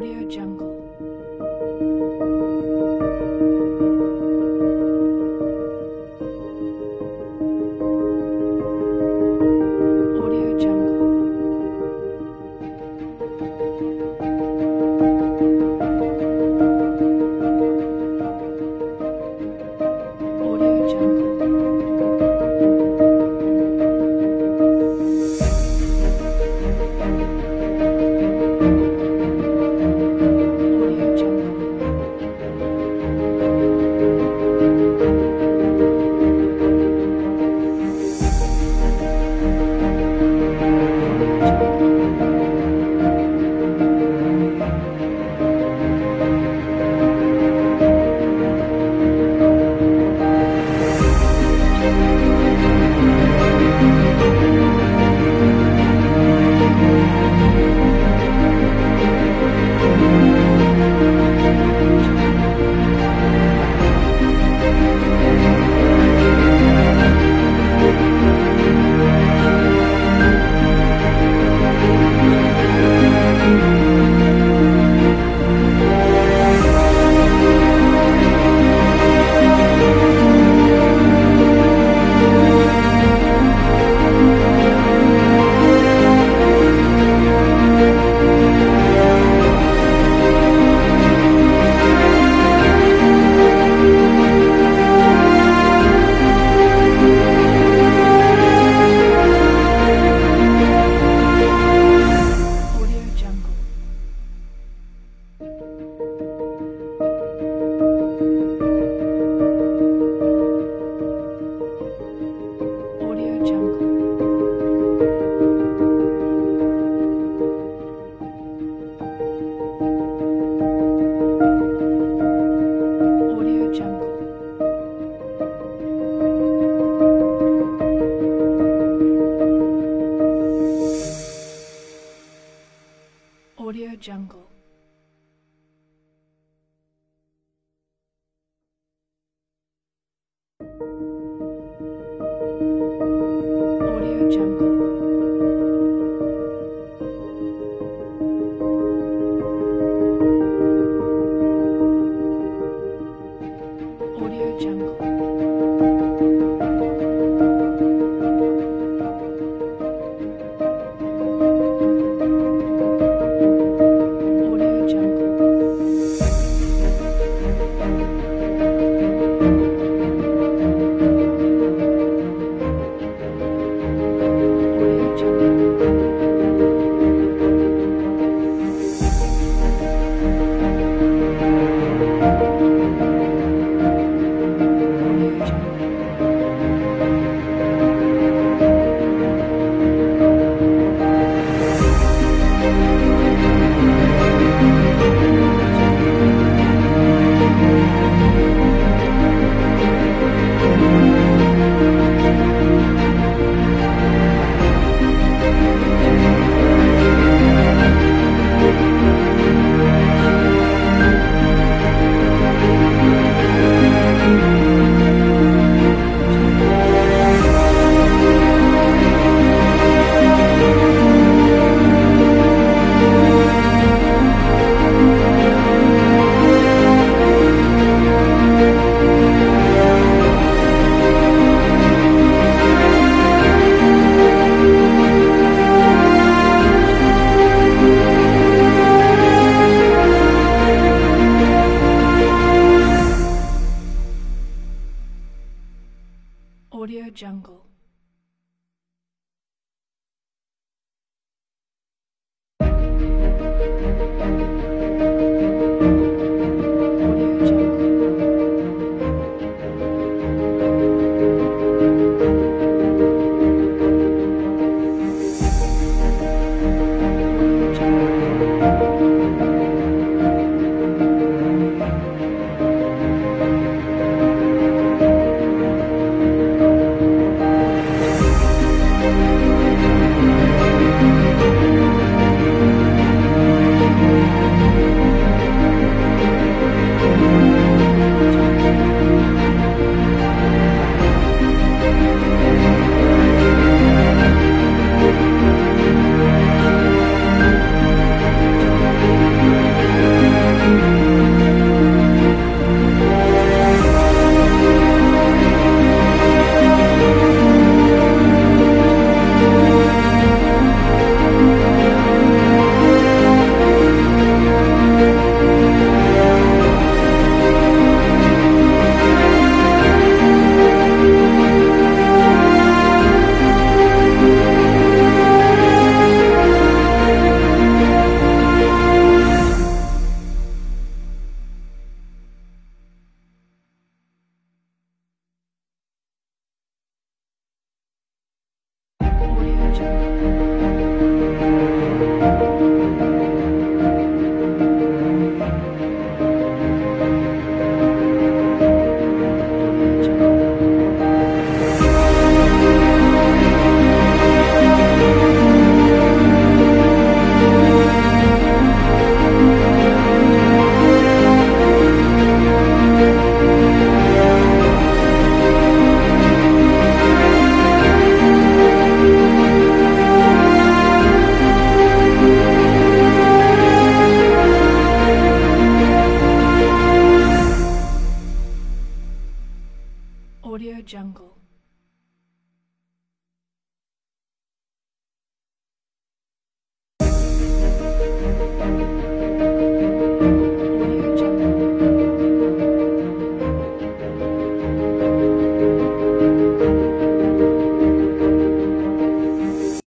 Audio Jungle. Jungle. Jungle.